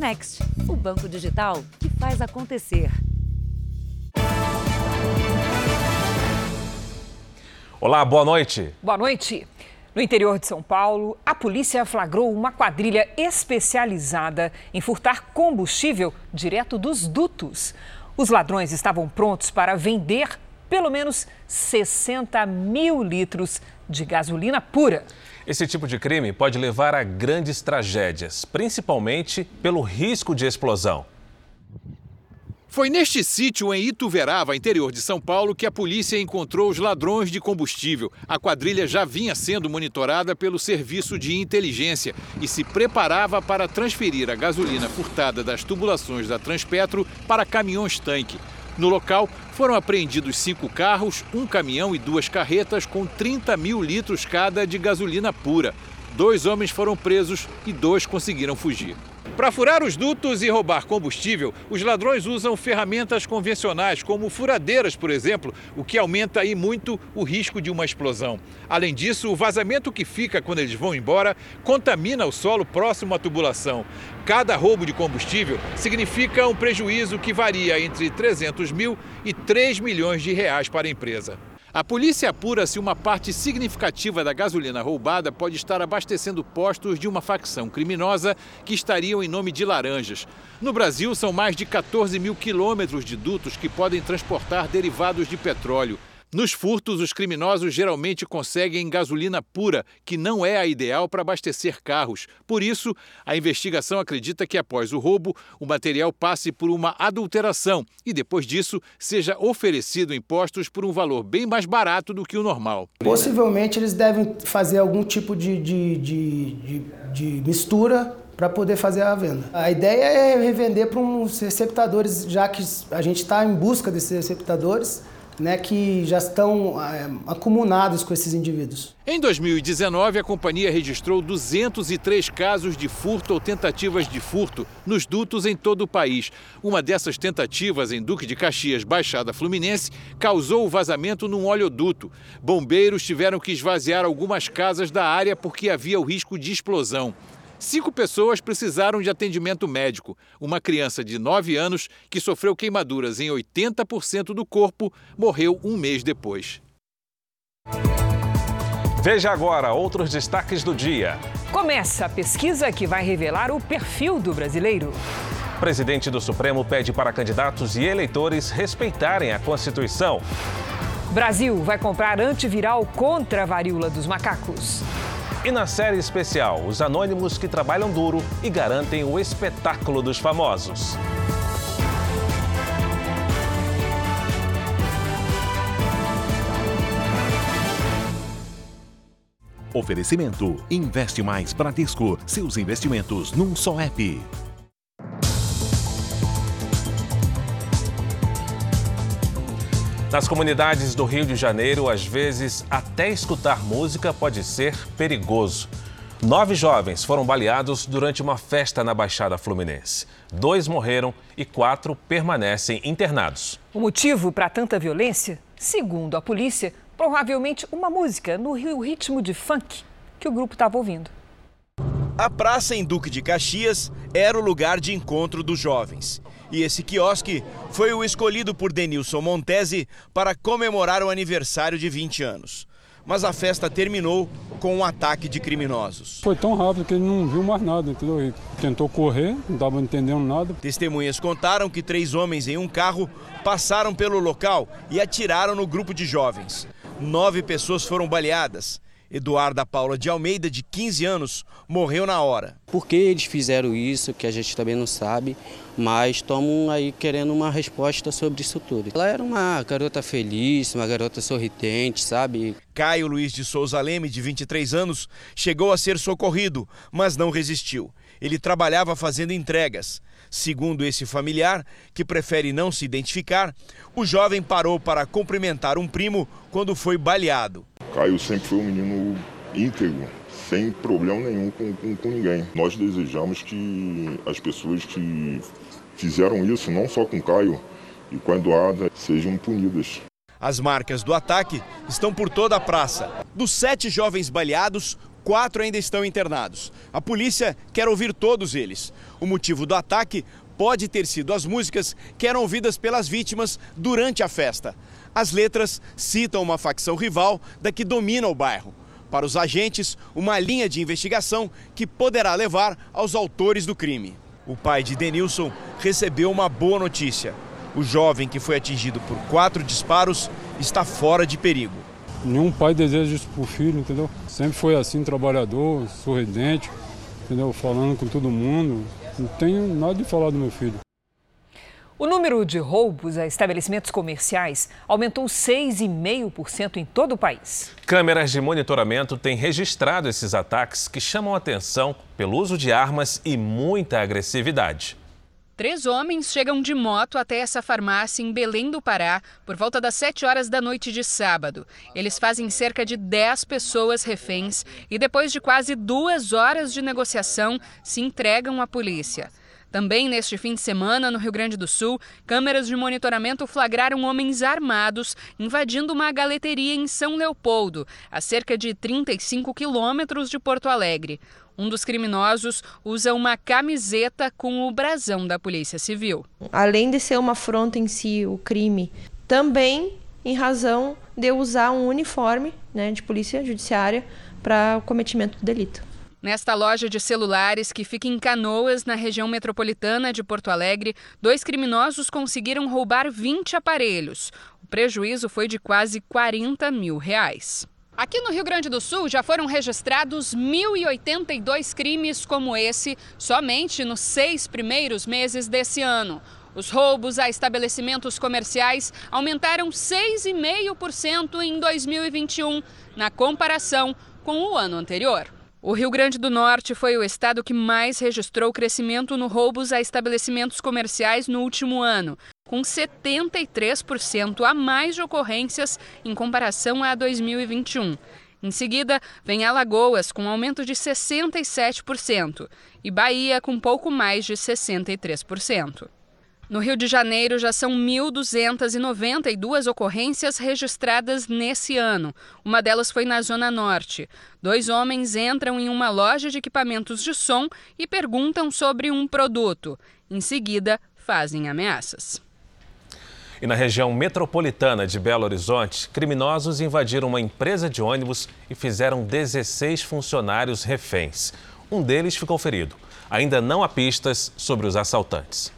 Next, o banco digital que faz acontecer. Olá, boa noite. Boa noite. No interior de São Paulo, a polícia flagrou uma quadrilha especializada em furtar combustível direto dos dutos. Os ladrões estavam prontos para vender pelo menos 60 mil litros de gasolina pura. Esse tipo de crime pode levar a grandes tragédias, principalmente pelo risco de explosão. Foi neste sítio em Ituverava, interior de São Paulo, que a polícia encontrou os ladrões de combustível. A quadrilha já vinha sendo monitorada pelo serviço de inteligência e se preparava para transferir a gasolina furtada das tubulações da Transpetro para caminhões-tanque. No local, foram apreendidos cinco carros, um caminhão e duas carretas com 30 mil litros cada de gasolina pura. Dois homens foram presos e dois conseguiram fugir. Para furar os dutos e roubar combustível, os ladrões usam ferramentas convencionais, como furadeiras, por exemplo, o que aumenta aí muito o risco de uma explosão. Além disso, o vazamento que fica quando eles vão embora contamina o solo próximo à tubulação. Cada roubo de combustível significa um prejuízo que varia entre 300 mil e 3 milhões de reais para a empresa. A polícia apura se uma parte significativa da gasolina roubada pode estar abastecendo postos de uma facção criminosa que estariam em nome de laranjas. No Brasil, são mais de 14 mil quilômetros de dutos que podem transportar derivados de petróleo. Nos furtos, os criminosos geralmente conseguem gasolina pura, que não é a ideal para abastecer carros. Por isso, a investigação acredita que após o roubo, o material passe por uma adulteração e depois disso seja oferecido em postos por um valor bem mais barato do que o normal. Possivelmente eles devem fazer algum tipo de, de, de, de, de mistura para poder fazer a venda. A ideia é revender para uns receptadores, já que a gente está em busca desses receptadores né, que já estão é, acumulados com esses indivíduos. Em 2019, a companhia registrou 203 casos de furto ou tentativas de furto nos dutos em todo o país. Uma dessas tentativas em Duque de Caxias, Baixada Fluminense, causou o vazamento num oleoduto. Bombeiros tiveram que esvaziar algumas casas da área porque havia o risco de explosão. Cinco pessoas precisaram de atendimento médico. Uma criança de 9 anos, que sofreu queimaduras em 80% do corpo, morreu um mês depois. Veja agora outros destaques do dia. Começa a pesquisa que vai revelar o perfil do brasileiro. O presidente do Supremo pede para candidatos e eleitores respeitarem a Constituição. Brasil vai comprar antiviral contra a varíola dos macacos. E na série especial, os anônimos que trabalham duro e garantem o espetáculo dos famosos. Oferecimento: Investe Mais Bradesco. Seus investimentos num só app. Nas comunidades do Rio de Janeiro, às vezes, até escutar música pode ser perigoso. Nove jovens foram baleados durante uma festa na Baixada Fluminense. Dois morreram e quatro permanecem internados. O motivo para tanta violência? Segundo a polícia, provavelmente uma música no ritmo de funk que o grupo estava ouvindo. A praça em Duque de Caxias era o lugar de encontro dos jovens. E esse quiosque foi o escolhido por Denilson Montesi para comemorar o aniversário de 20 anos. Mas a festa terminou com um ataque de criminosos. Foi tão rápido que ele não viu mais nada, entendeu? Ele tentou correr, não estava entendendo nada. Testemunhas contaram que três homens em um carro passaram pelo local e atiraram no grupo de jovens. Nove pessoas foram baleadas. Eduarda Paula de Almeida, de 15 anos, morreu na hora. Por que eles fizeram isso, que a gente também não sabe, mas estamos aí querendo uma resposta sobre isso tudo. Ela era uma garota feliz, uma garota sorridente, sabe? Caio Luiz de Souza Leme, de 23 anos, chegou a ser socorrido, mas não resistiu. Ele trabalhava fazendo entregas. Segundo esse familiar, que prefere não se identificar, o jovem parou para cumprimentar um primo quando foi baleado. Caio sempre foi um menino íntegro, sem problema nenhum com, com, com, ninguém. Nós desejamos que as pessoas que fizeram isso, não só com Caio e com a Eduarda, sejam punidas. As marcas do ataque estão por toda a praça. Dos sete jovens baleados, quatro ainda estão internados. A polícia quer ouvir todos eles. O motivo do ataque pode ter sido as músicas que eram ouvidas pelas vítimas durante a festa. As letras citam uma facção rival da que domina o bairro. Para os agentes, uma linha de investigação que poderá levar aos autores do crime. O pai de Denilson recebeu uma boa notícia. O jovem que foi atingido por quatro disparos está fora de perigo. Nenhum pai deseja isso pro filho, entendeu? Sempre foi assim, trabalhador, sorridente, entendeu? Falando com todo mundo. Não tenho nada de falar do meu filho. O número de roubos a estabelecimentos comerciais aumentou 6,5% em todo o país. Câmeras de monitoramento têm registrado esses ataques que chamam atenção pelo uso de armas e muita agressividade. Três homens chegam de moto até essa farmácia em Belém do Pará por volta das 7 horas da noite de sábado. Eles fazem cerca de 10 pessoas reféns e, depois de quase duas horas de negociação, se entregam à polícia. Também neste fim de semana, no Rio Grande do Sul, câmeras de monitoramento flagraram homens armados invadindo uma galeteria em São Leopoldo, a cerca de 35 quilômetros de Porto Alegre. Um dos criminosos usa uma camiseta com o brasão da Polícia Civil. Além de ser uma afronta em si, o crime, também em razão de usar um uniforme né, de polícia judiciária para o cometimento do delito. Nesta loja de celulares que fica em Canoas, na região metropolitana de Porto Alegre, dois criminosos conseguiram roubar 20 aparelhos. O prejuízo foi de quase 40 mil reais. Aqui no Rio Grande do Sul já foram registrados 1.082 crimes como esse somente nos seis primeiros meses desse ano. Os roubos a estabelecimentos comerciais aumentaram 6,5% em 2021, na comparação com o ano anterior. O Rio Grande do Norte foi o estado que mais registrou crescimento no roubos a estabelecimentos comerciais no último ano, com 73% a mais de ocorrências em comparação a 2021. Em seguida, vem Alagoas, com aumento de 67%, e Bahia, com pouco mais de 63%. No Rio de Janeiro, já são 1.292 ocorrências registradas nesse ano. Uma delas foi na Zona Norte. Dois homens entram em uma loja de equipamentos de som e perguntam sobre um produto. Em seguida, fazem ameaças. E na região metropolitana de Belo Horizonte, criminosos invadiram uma empresa de ônibus e fizeram 16 funcionários reféns. Um deles ficou ferido. Ainda não há pistas sobre os assaltantes.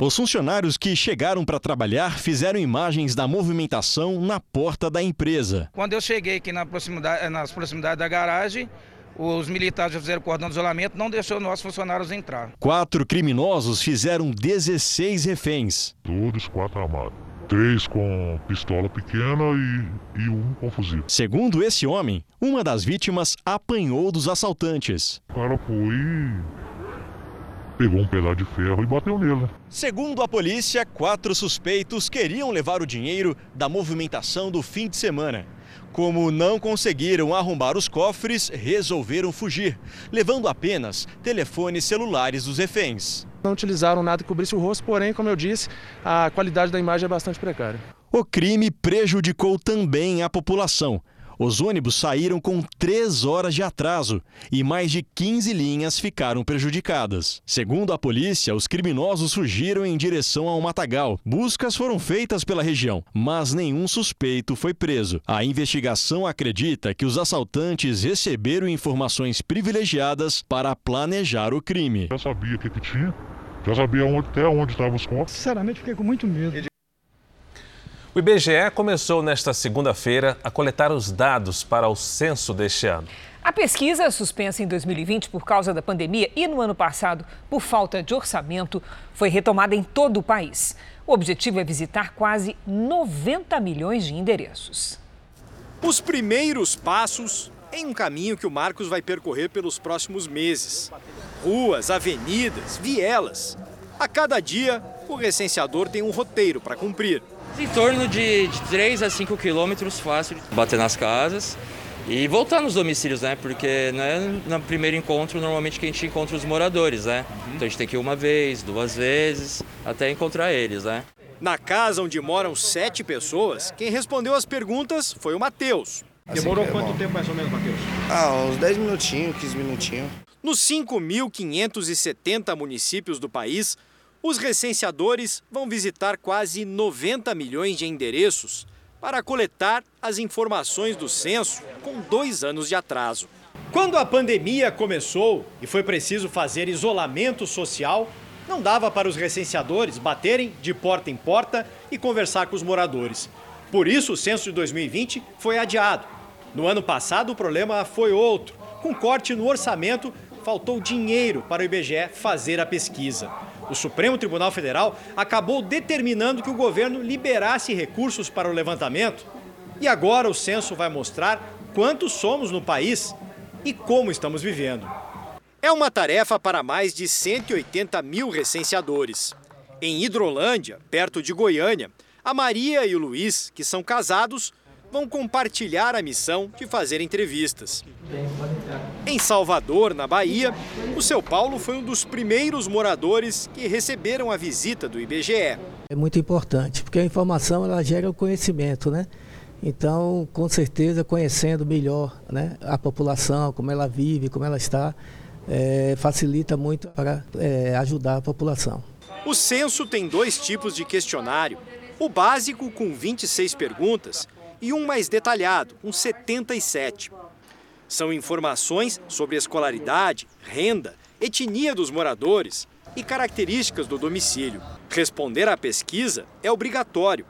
Os funcionários que chegaram para trabalhar fizeram imagens da movimentação na porta da empresa. Quando eu cheguei aqui na proximidade, nas proximidades da garagem, os militares já fizeram cordão de isolamento, não deixou nossos funcionários entrar. Quatro criminosos fizeram 16 reféns. Todos quatro armados. Três com pistola pequena e, e um com fuzil. Segundo esse homem, uma das vítimas apanhou dos assaltantes. O cara foi pegou um pedaço de ferro e bateu nele. Segundo a polícia, quatro suspeitos queriam levar o dinheiro da movimentação do fim de semana. Como não conseguiram arrombar os cofres, resolveram fugir, levando apenas telefones celulares dos reféns. Não utilizaram nada que cobrisse o rosto, porém, como eu disse, a qualidade da imagem é bastante precária. O crime prejudicou também a população. Os ônibus saíram com três horas de atraso e mais de 15 linhas ficaram prejudicadas. Segundo a polícia, os criminosos fugiram em direção ao Matagal. Buscas foram feitas pela região, mas nenhum suspeito foi preso. A investigação acredita que os assaltantes receberam informações privilegiadas para planejar o crime. Já sabia o que, que tinha, já sabia onde, até onde estavam os corpos. Sinceramente, fiquei com muito medo. O IBGE começou nesta segunda-feira a coletar os dados para o censo deste ano. A pesquisa, suspensa em 2020 por causa da pandemia e no ano passado por falta de orçamento, foi retomada em todo o país. O objetivo é visitar quase 90 milhões de endereços. Os primeiros passos em um caminho que o Marcos vai percorrer pelos próximos meses. Ruas, avenidas, vielas. A cada dia, o recenseador tem um roteiro para cumprir. Em torno de, de 3 a 5 quilômetros fácil, bater nas casas e voltar nos domicílios, né? Porque né, no primeiro encontro, normalmente que a gente encontra os moradores, né? Uhum. Então a gente tem que ir uma vez, duas vezes, até encontrar eles, né? Na casa onde moram sete pessoas, quem respondeu as perguntas foi o Matheus. Demorou Assim, quanto tempo mais ou menos, Matheus? Ah, uns 10 minutinhos, 15 minutinhos. Nos 5.570 municípios do país, os recenseadores vão visitar quase 90 milhões de endereços para coletar as informações do censo com dois anos de atraso. Quando a pandemia começou e foi preciso fazer isolamento social, não dava para os recenseadores baterem de porta em porta e conversar com os moradores. Por isso, o censo de 2020 foi adiado. No ano passado, o problema foi outro. Com corte no orçamento, faltou dinheiro para o IBGE fazer a pesquisa. O Supremo Tribunal Federal acabou determinando que o governo liberasse recursos para o levantamento. E agora o censo vai mostrar quantos somos no país e como estamos vivendo. É uma tarefa para mais de 180 mil recenseadores. Em Hidrolândia, perto de Goiânia, a Maria e o Luiz, que são casados, vão compartilhar a missão de fazer entrevistas. Em Salvador, na Bahia, o seu Paulo foi um dos primeiros moradores que receberam a visita do IBGE. É muito importante, porque a informação ela gera o conhecimento, né? Então, com certeza, conhecendo melhor né, a população, como ela vive, como ela está, é, facilita muito para é, ajudar a população. O censo tem dois tipos de questionário: o básico, com 26 perguntas, e um mais detalhado, com 77. São informações sobre escolaridade, renda, etnia dos moradores e características do domicílio. Responder à pesquisa é obrigatório.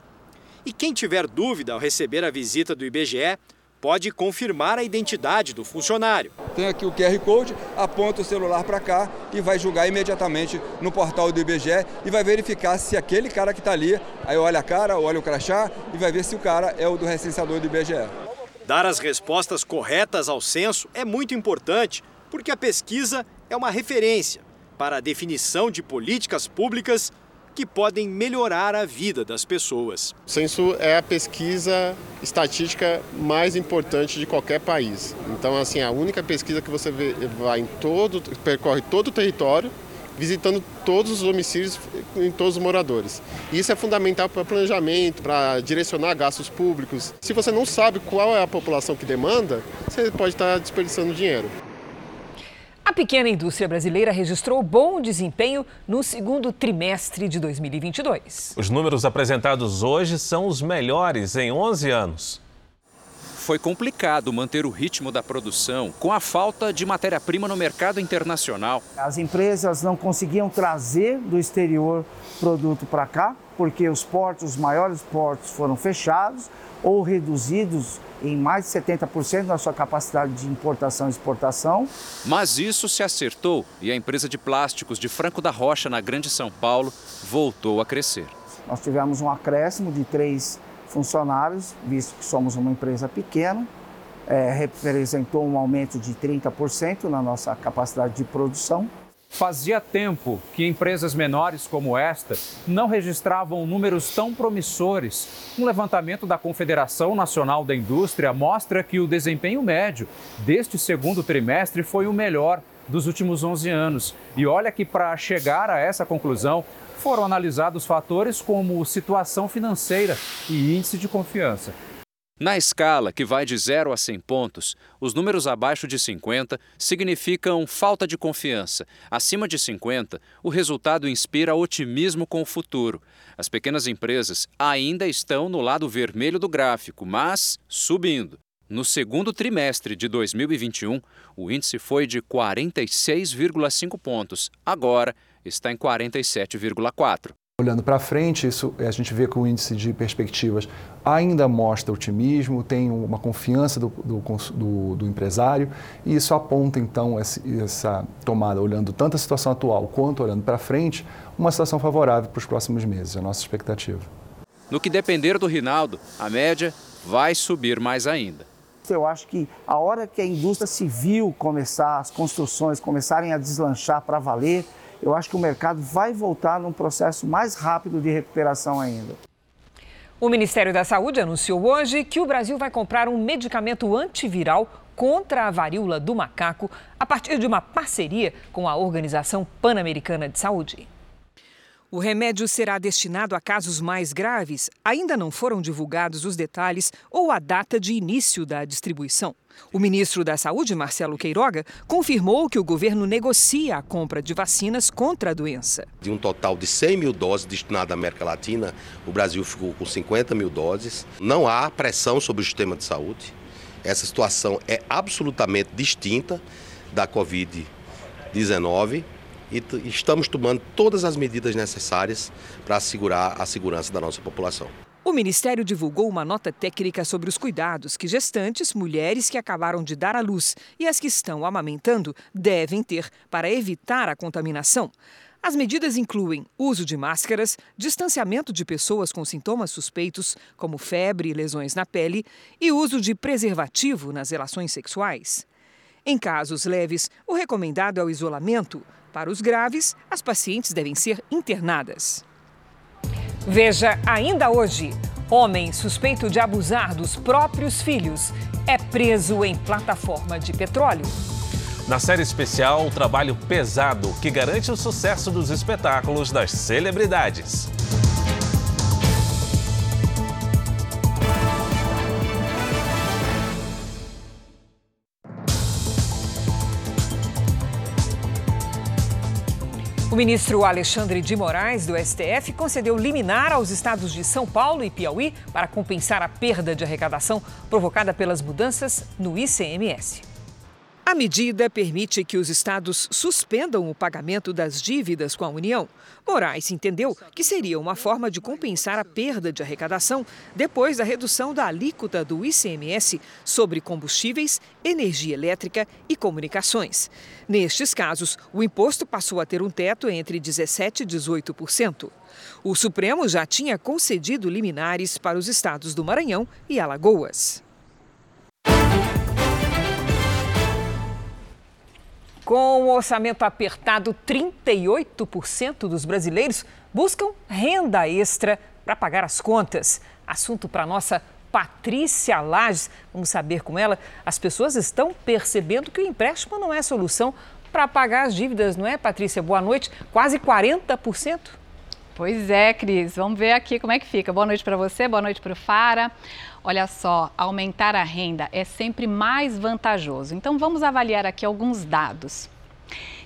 E quem tiver dúvida ao receber a visita do IBGE pode confirmar a identidade do funcionário. Tem aqui o QR Code, aponta o celular para cá e vai julgar imediatamente no portal do IBGE e vai verificar se aquele cara que está ali, aí olha a cara, olha o crachá e vai ver se o cara é o do recenseador do IBGE. Dar as respostas corretas ao censo é muito importante, porque a pesquisa é uma referência para a definição de políticas públicas que podem melhorar a vida das pessoas. O censo é a pesquisa estatística mais importante de qualquer país. Então, assim, a única pesquisa que você vê, vai em todo, percorre todo o território, visitando todos os domicílios em todos os moradores. Isso é fundamental para planejamento, para direcionar gastos públicos. Se você não sabe qual é a população que demanda, você pode estar desperdiçando dinheiro. A pequena indústria brasileira registrou bom desempenho no segundo trimestre de 2022. Os números apresentados hoje são os melhores em 11 anos. Foi complicado manter o ritmo da produção com a falta de matéria-prima no mercado internacional. As empresas não conseguiam trazer do exterior produto para cá, porque os portos, os maiores portos foram fechados ou reduzidos em mais de 70% da sua capacidade de importação e exportação. Mas isso se acertou e a empresa de plásticos de Franco da Rocha, na Grande São Paulo, voltou a crescer. Nós tivemos um acréscimo de três funcionários, visto que somos uma empresa pequena, é, representou um aumento de 30% na nossa capacidade de produção. Fazia tempo que empresas menores como esta não registravam números tão promissores. Um levantamento da Confederação Nacional da Indústria mostra que o desempenho médio deste segundo trimestre foi o melhor dos últimos 11 anos. E olha que para chegar a essa conclusão foram analisados fatores como situação financeira e índice de confiança. Na escala, que vai de 0 a 100 pontos, os números abaixo de 50 significam falta de confiança. Acima de 50, o resultado inspira otimismo com o futuro. As pequenas empresas ainda estão no lado vermelho do gráfico, mas subindo. No segundo trimestre de 2021, o índice foi de 46,5 pontos. Agora está em 47,4. Olhando para frente, isso, a gente vê que o índice de perspectivas ainda mostra otimismo, tem uma confiança do, do, do, do empresário e isso aponta então essa, essa tomada, olhando tanto a situação atual quanto olhando para frente, uma situação favorável para os próximos meses, é a nossa expectativa. No que depender do Rinaldo, a média vai subir mais ainda. Eu acho que a hora que a indústria civil começar, as construções começarem a deslanchar para valer, eu acho que o mercado vai voltar num processo mais rápido de recuperação ainda. O Ministério da Saúde anunciou hoje que o Brasil vai comprar um medicamento antiviral contra a varíola do macaco a partir de uma parceria com a Organização Pan-Americana de Saúde. O remédio será destinado a casos mais graves. Ainda não foram divulgados os detalhes ou a data de início da distribuição. O ministro da Saúde, Marcelo Queiroga, confirmou que o governo negocia a compra de vacinas contra a doença. De um total de 100 mil doses destinadas à América Latina, o Brasil ficou com 50 mil doses. Não há pressão sobre o sistema de saúde. Essa situação é absolutamente distinta da Covid-19 e estamos tomando todas as medidas necessárias para assegurar a segurança da nossa população. O Ministério divulgou uma nota técnica sobre os cuidados que gestantes, mulheres que acabaram de dar à luz e as que estão amamentando devem ter para evitar a contaminação. As medidas incluem uso de máscaras, distanciamento de pessoas com sintomas suspeitos, como febre e lesões na pele, e uso de preservativo nas relações sexuais. Em casos leves, o recomendado é o isolamento. Para os graves, as pacientes devem ser internadas. Veja ainda hoje: homem suspeito de abusar dos próprios filhos é preso em plataforma de petróleo. Na série especial, o trabalho pesado que garante o sucesso dos espetáculos das celebridades. O ministro Alexandre de Moraes, do STF, concedeu liminar aos estados de São Paulo e Piauí para compensar a perda de arrecadação provocada pelas mudanças no ICMS. A medida permite que os estados suspendam o pagamento das dívidas com a União. Moraes entendeu que seria uma forma de compensar a perda de arrecadação depois da redução da alíquota do ICMS sobre combustíveis, energia elétrica e comunicações. Nestes casos, o imposto passou a ter um teto entre 17% e 18%. O Supremo já tinha concedido liminares para os estados do Maranhão e Alagoas. Com o orçamento apertado, 38% dos brasileiros buscam renda extra para pagar as contas. Assunto para nossa Patrícia Lages. Vamos saber com ela. As pessoas estão percebendo que o empréstimo não é solução para pagar as dívidas, não é, Patrícia? Boa noite. Quase 40%. Pois é, Cris. Vamos ver aqui como é que fica. Boa noite para você, boa noite para o Fara. Olha só, aumentar a renda é sempre mais vantajoso. Então vamos avaliar aqui alguns dados.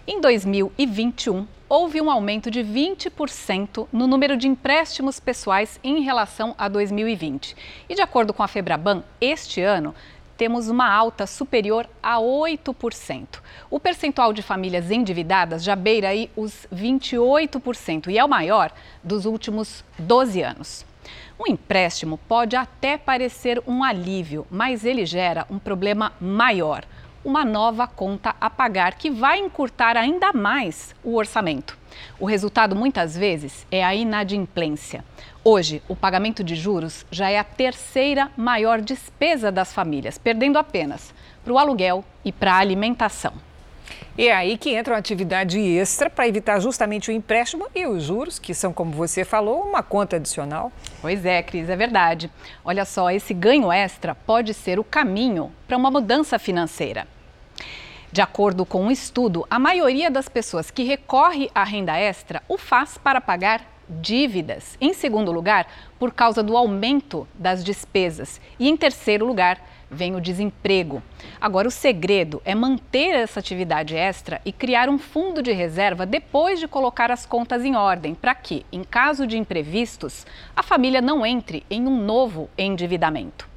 Em 2021, houve um aumento de 20% no número de empréstimos pessoais em relação a 2020. E de acordo com a Febraban, este ano temos uma alta superior a 8%. O percentual de famílias endividadas já beira aí os 28% e é o maior dos últimos 12 anos. Um empréstimo pode até parecer um alívio, mas ele gera um problema maior uma nova conta a pagar que vai encurtar ainda mais o orçamento. O resultado, muitas vezes, é a inadimplência. Hoje, o pagamento de juros já é a terceira maior despesa das famílias, perdendo apenas para o aluguel e para a alimentação. E é aí que entra uma atividade extra para evitar justamente o empréstimo e os juros, que são, como você falou, uma conta adicional. Pois é, Cris, é verdade. Olha só, esse ganho extra pode ser o caminho para uma mudança financeira. De acordo com um estudo, a maioria das pessoas que recorre à renda extra o faz para pagar dívidas. Em segundo lugar, por causa do aumento das despesas. E em terceiro lugar, vem o desemprego. Agora, o segredo é manter essa atividade extra e criar um fundo de reserva depois de colocar as contas em ordem, para que, em caso de imprevistos, a família não entre em um novo endividamento.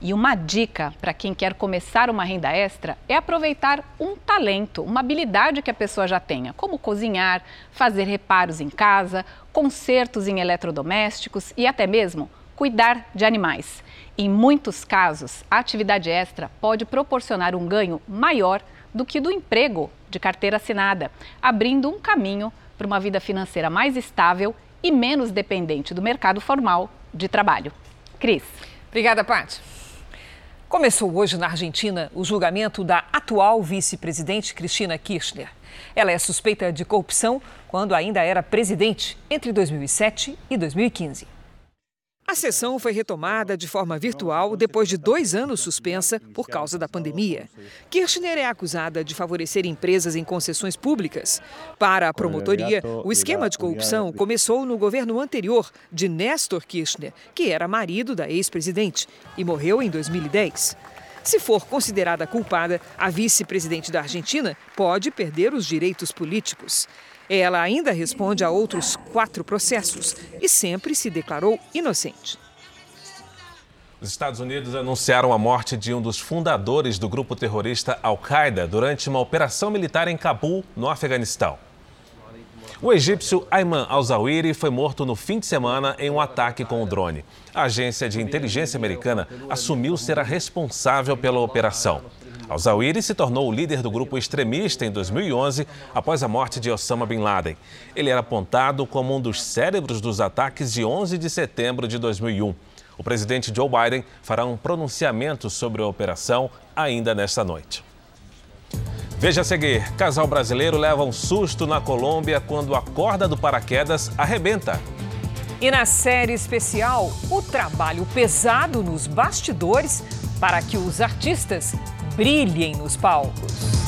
E uma dica para quem quer começar uma renda extra é aproveitar um talento, uma habilidade que a pessoa já tenha, como cozinhar, fazer reparos em casa, consertos em eletrodomésticos e até mesmo cuidar de animais. Em muitos casos, a atividade extra pode proporcionar um ganho maior do que do emprego de carteira assinada, abrindo um caminho para uma vida financeira mais estável e menos dependente do mercado formal de trabalho. Cris. Obrigada, Paty. Começou hoje na Argentina o julgamento da atual vice-presidente Cristina Kirchner. Ela é suspeita de corrupção quando ainda era presidente entre 2007 e 2015. A sessão foi retomada de forma virtual depois de dois anos suspensa por causa da pandemia. Kirchner é acusada de favorecer empresas em concessões públicas. Para a promotoria, o esquema de corrupção começou no governo anterior de Néstor Kirchner, que era marido da ex-presidente, e morreu em 2010. Se for considerada culpada, a vice-presidente da Argentina pode perder os direitos políticos. Ela ainda responde a outros quatro processos e sempre se declarou inocente. Os Estados Unidos anunciaram a morte de um dos fundadores do grupo terrorista Al-Qaeda durante uma operação militar em Cabul, no Afeganistão. O egípcio Ayman al-Zawahiri foi morto no fim de semana em um ataque com o drone. A agência de inteligência americana assumiu ser a responsável pela operação. Al-Zawahiri se tornou o líder do grupo extremista em 2011, após a morte de Osama Bin Laden. Ele era apontado como um dos cérebros dos ataques de 11 de setembro de 2001. O presidente Joe Biden fará um pronunciamento sobre a operação ainda nesta noite. Veja a seguir: casal brasileiro leva um susto na Colômbia quando a corda do paraquedas arrebenta. E na série especial, o trabalho pesado nos bastidores para que os artistas brilhem nos palcos.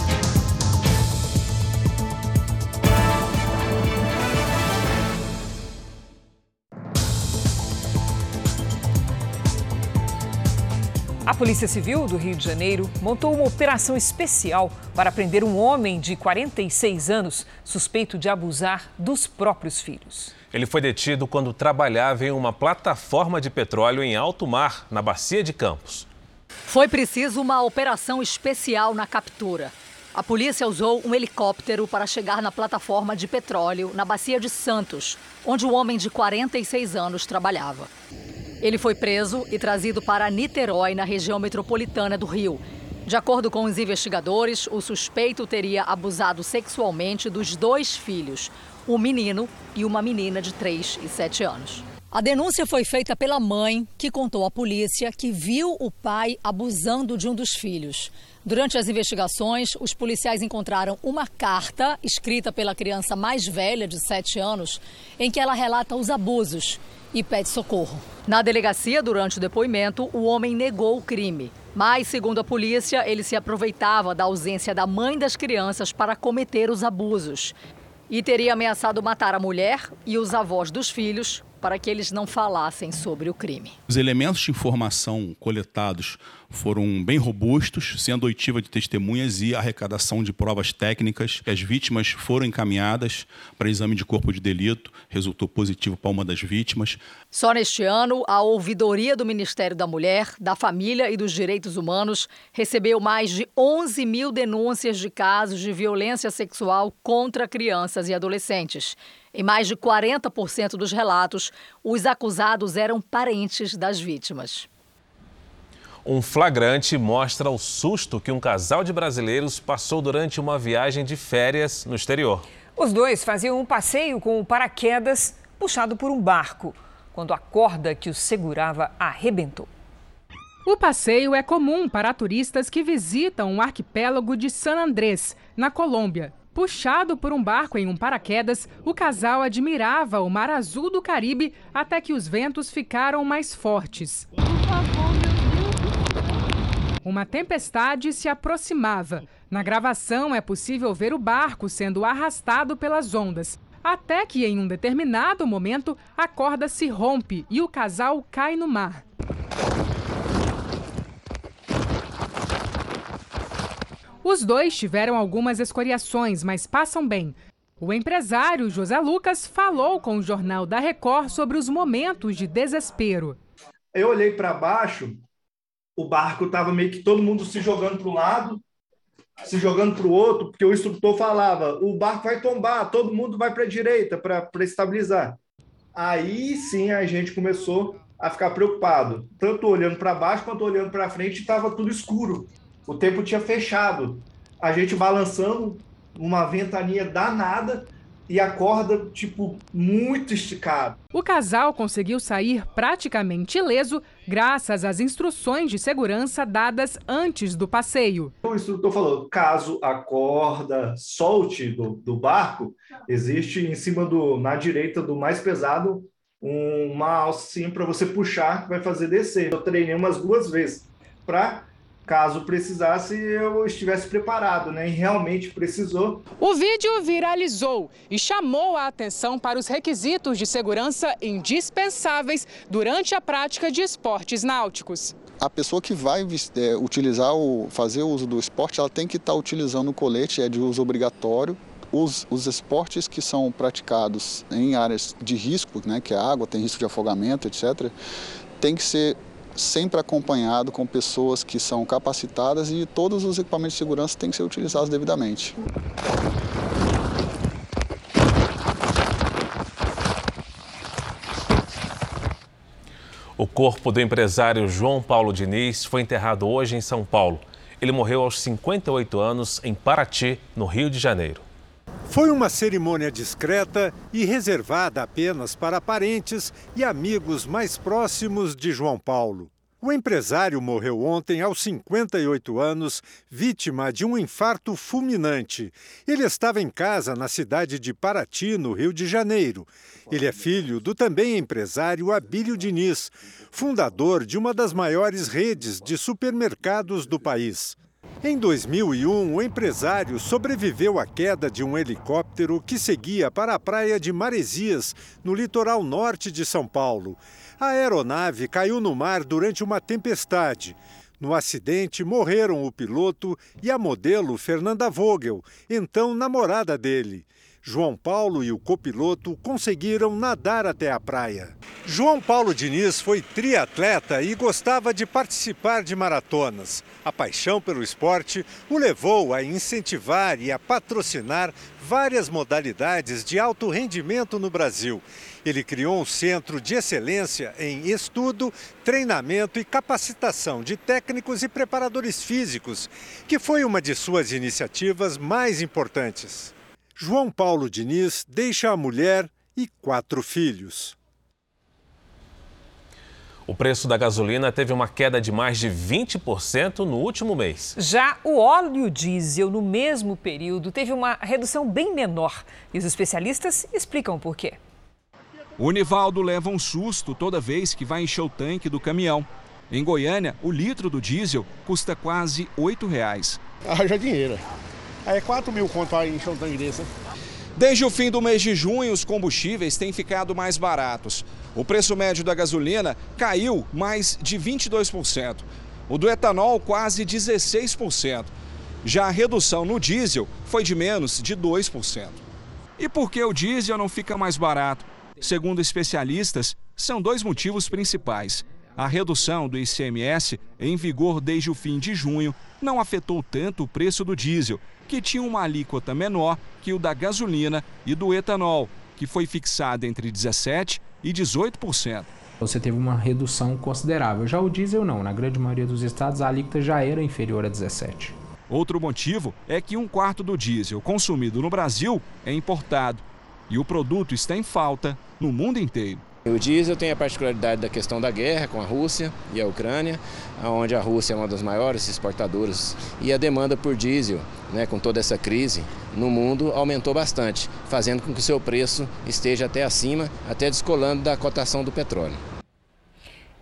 A Polícia Civil do Rio de Janeiro montou uma operação especial para prender um homem de 46 anos suspeito de abusar dos próprios filhos. Ele foi detido quando trabalhava em uma plataforma de petróleo em alto mar, na Bacia de Campos. Foi preciso uma operação especial na captura. A polícia usou um helicóptero para chegar na plataforma de petróleo na Bacia de Santos, onde o homem de 46 anos trabalhava. Ele foi preso e trazido para Niterói, na região metropolitana do Rio. De acordo com os investigadores, o suspeito teria abusado sexualmente dos dois filhos, um menino e uma menina de 3 e 7 anos. A denúncia foi feita pela mãe, que contou à polícia que viu o pai abusando de um dos filhos. Durante as investigações, os policiais encontraram uma carta escrita pela criança mais velha, de 7 anos, em que ela relata os abusos e pede socorro. Na delegacia, durante o depoimento, o homem negou o crime. Mas, segundo a polícia, ele se aproveitava da ausência da mãe das crianças para cometer os abusos. E teria ameaçado matar a mulher e os avós dos filhos para que eles não falassem sobre o crime. Os elementos de informação coletados foram bem robustos, sendo oitiva de testemunhas e arrecadação de provas técnicas. As vítimas foram encaminhadas para exame de corpo de delito, resultou positivo para uma das vítimas. Só neste ano, a ouvidoria do Ministério da Mulher, da Família e dos Direitos Humanos recebeu mais de 11 mil denúncias de casos de violência sexual contra crianças e adolescentes. Em mais de 40% dos relatos, os acusados eram parentes das vítimas. Um flagrante mostra o susto que um casal de brasileiros passou durante uma viagem de férias no exterior. Os dois faziam um passeio com o paraquedas puxado por um barco, quando a corda que os segurava arrebentou. O passeio é comum para turistas que visitam o arquipélago de San Andrés, na Colômbia. Puxado por um barco em um paraquedas, o casal admirava o mar azul do Caribe até que os ventos ficaram mais fortes. Uma tempestade se aproximava. Na gravação é possível ver o barco sendo arrastado pelas ondas. Até que, em um determinado momento, a corda se rompe e o casal cai no mar. Os dois tiveram algumas escoriações, mas passam bem. O empresário José Lucas falou com o Jornal da Record sobre os momentos de desespero. Eu olhei para baixo, o barco estava meio que todo mundo se jogando para um lado, se jogando para o outro, porque o instrutor falava: o barco vai tombar, todo mundo vai para a direita para estabilizar. Aí sim a gente começou a ficar preocupado, tanto olhando para baixo quanto olhando para frente, estava tudo escuro. O tempo tinha fechado. A gente balançando uma ventania danada e a corda, tipo, muito esticada. O casal conseguiu sair praticamente ileso graças às instruções de segurança dadas antes do passeio. O instrutor falou: caso a corda solte do, do barco, existe em cima do, na direita do mais pesado, uma alcinha para você puxar, que vai fazer descer. Eu treinei umas duas vezes para caso precisasse, eu estivesse preparado, né? E realmente precisou. O vídeo viralizou e chamou a atenção para os requisitos de segurança indispensáveis durante a prática de esportes náuticos. A pessoa que vai é, utilizar o fazer o uso do esporte, ela tem que estar utilizando o colete, é de uso obrigatório. Os, os esportes que são praticados em áreas de risco, né, que é água, tem risco de afogamento, etc., tem que ser sempre acompanhado com pessoas que são capacitadas e todos os equipamentos de segurança têm que ser utilizados devidamente. O corpo do empresário João Paulo Diniz foi enterrado hoje em São Paulo. Ele morreu aos 58 anos em Paraty, no Rio de Janeiro. Foi uma cerimônia discreta e reservada apenas para parentes e amigos mais próximos de João Paulo. O empresário morreu ontem aos 58 anos, vítima de um infarto fulminante. Ele estava em casa na cidade de Paraty, no Rio de Janeiro. Ele é filho do também empresário Abílio Diniz, fundador de uma das maiores redes de supermercados do país. Em 2001, o empresário sobreviveu à queda de um helicóptero que seguia para a praia de Maresias, no litoral norte de São Paulo. A aeronave caiu no mar durante uma tempestade. No acidente, morreram o piloto e a modelo Fernanda Vogel, então namorada dele. João Paulo e o copiloto conseguiram nadar até a praia. João Paulo Diniz foi triatleta e gostava de participar de maratonas. A paixão pelo esporte o levou a incentivar e a patrocinar várias modalidades de alto rendimento no Brasil. Ele criou um centro de excelência em estudo, treinamento e capacitação de técnicos e preparadores físicos, que foi uma de suas iniciativas mais importantes. João Paulo Diniz deixa a mulher e quatro filhos. O preço da gasolina teve uma queda de mais de 20% no último mês. Já o óleo diesel, no mesmo período, teve uma redução bem menor. E os especialistas explicam por quê. O Nivaldo leva um susto toda vez que vai encher o tanque do caminhão. Em Goiânia, o litro do diesel custa quase R$ reais. Arranja dinheiro. Aí é 4 mil conto encher um tanque desse. Desde o fim do mês de junho, os combustíveis têm ficado mais baratos. O preço médio da gasolina caiu mais de 22%. O do etanol, quase 16%. Já a redução no diesel foi de menos de 2%. E por que o diesel não fica mais barato? Segundo especialistas, são dois motivos principais. A redução do ICMS, em vigor desde o fim de junho, não afetou tanto o preço do diesel, que tinha uma alíquota menor que o da gasolina e do etanol, que foi fixada entre 17% e 18%. Você teve uma redução considerável. Já o diesel não, na grande maioria dos estados a alíquota já era inferior a 17%. Outro motivo é que um quarto do diesel consumido no Brasil é importado e o produto está em falta no mundo inteiro. O diesel tem a particularidade da questão da guerra com a Rússia e a Ucrânia, onde a Rússia é uma das maiores exportadoras e a demanda por diesel, né, com toda essa crise no mundo, aumentou bastante, fazendo com que o seu preço esteja até acima, até descolando da cotação do petróleo.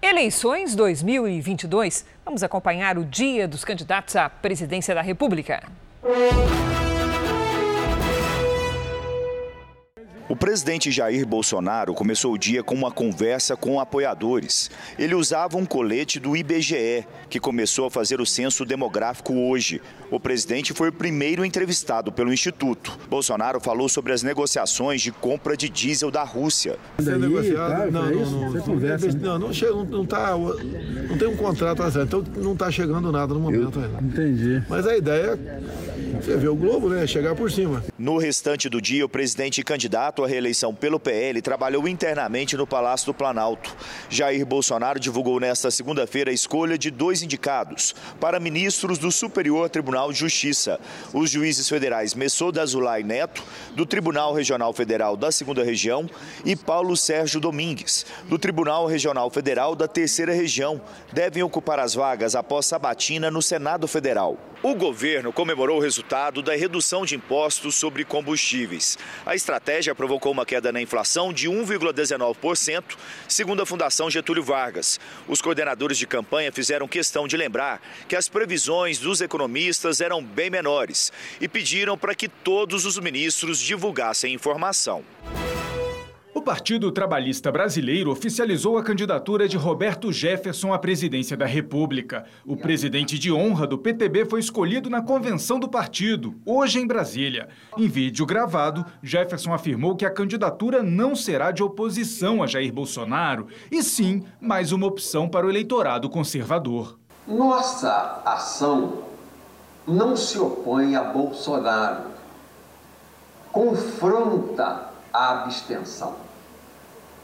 Eleições 2022. Vamos acompanhar o dia dos candidatos à presidência da República. O presidente Jair Bolsonaro começou o dia com uma conversa com apoiadores. Ele usava um colete do IBGE, que começou a fazer o censo demográfico hoje. O presidente foi o primeiro entrevistado pelo Instituto. Bolsonaro falou sobre as negociações de compra de diesel da Rússia. Não, não, não, não, chega, não, tá, não tem um contrato, então não está chegando nada no momento. Entendi. Mas a ideia, você vê o Globo, né? Chegar por cima. No restante do dia, o presidente candidato à reeleição pelo PL trabalhou internamente no Palácio do Planalto. Jair Bolsonaro divulgou nesta segunda-feira a escolha de dois indicados para ministros do Superior Tribunal de Justiça. Os juízes federais Messoda Azulay Neto, do Tribunal Regional Federal da Segunda Região, e Paulo Sérgio Domingues, do Tribunal Regional Federal da Terceira Região, devem ocupar as vagas após sabatina no Senado Federal. O governo comemorou o resultado da redução de impostos sobre combustíveis. A estratégia provocou uma queda na inflação de 1,19%, segundo a Fundação Getúlio Vargas. Os coordenadores de campanha fizeram questão de lembrar que as previsões dos economistas eram bem menores e pediram para que todos os ministros divulgassem informação. O Partido Trabalhista Brasileiro oficializou a candidatura de Roberto Jefferson à presidência da República. O presidente de honra do PTB foi escolhido na convenção do partido, hoje em Brasília. Em vídeo gravado, Jefferson afirmou que a candidatura não será de oposição a Jair Bolsonaro, e sim mais uma opção para o eleitorado conservador. Nossa ação não se opõe a Bolsonaro, confronta a abstenção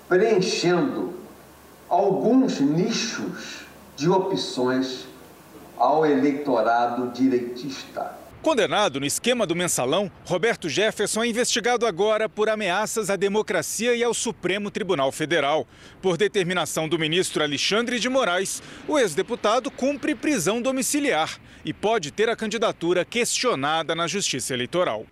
preenchendo alguns nichos de opções ao eleitorado direitista. Condenado no esquema do mensalão, Roberto Jefferson é investigado agora por ameaças à democracia e ao Supremo Tribunal Federal. Por determinação do ministro Alexandre de Moraes, o ex-deputado cumpre prisão domiciliar e pode ter a candidatura questionada na Justiça Eleitoral.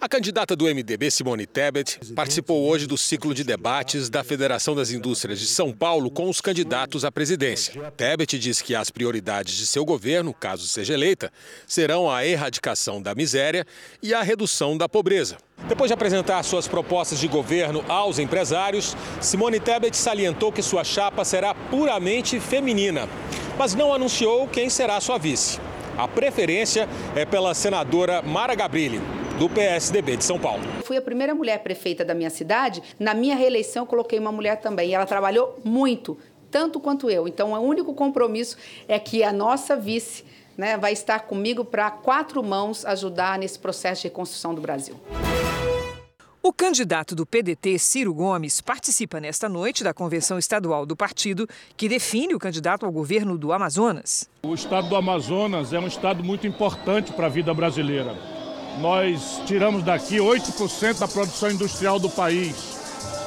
A candidata do MDB, Simone Tebet, participou hoje do ciclo de debates da Federação das Indústrias de São Paulo com os candidatos à presidência. Tebet diz que as prioridades de seu governo, caso seja eleita, serão a erradicação da miséria e a redução da pobreza. Depois de apresentar suas propostas de governo aos empresários, Simone Tebet salientou que sua chapa será puramente feminina, mas não anunciou quem será sua vice. A preferência é pela senadora Mara Gabrilli, do PSDB de São Paulo. Fui a primeira mulher prefeita da minha cidade. Na minha reeleição, coloquei uma mulher também. E ela trabalhou muito, tanto quanto eu. Então, o único compromisso é que a nossa vice né, vai estar comigo para quatro mãos ajudar nesse processo de reconstrução do Brasil. O candidato do PDT, Ciro Gomes, participa nesta noite da convenção estadual do partido, que define o candidato ao governo do Amazonas. O estado do Amazonas é um estado muito importante para a vida brasileira. Nós tiramos daqui 8% da produção industrial do país.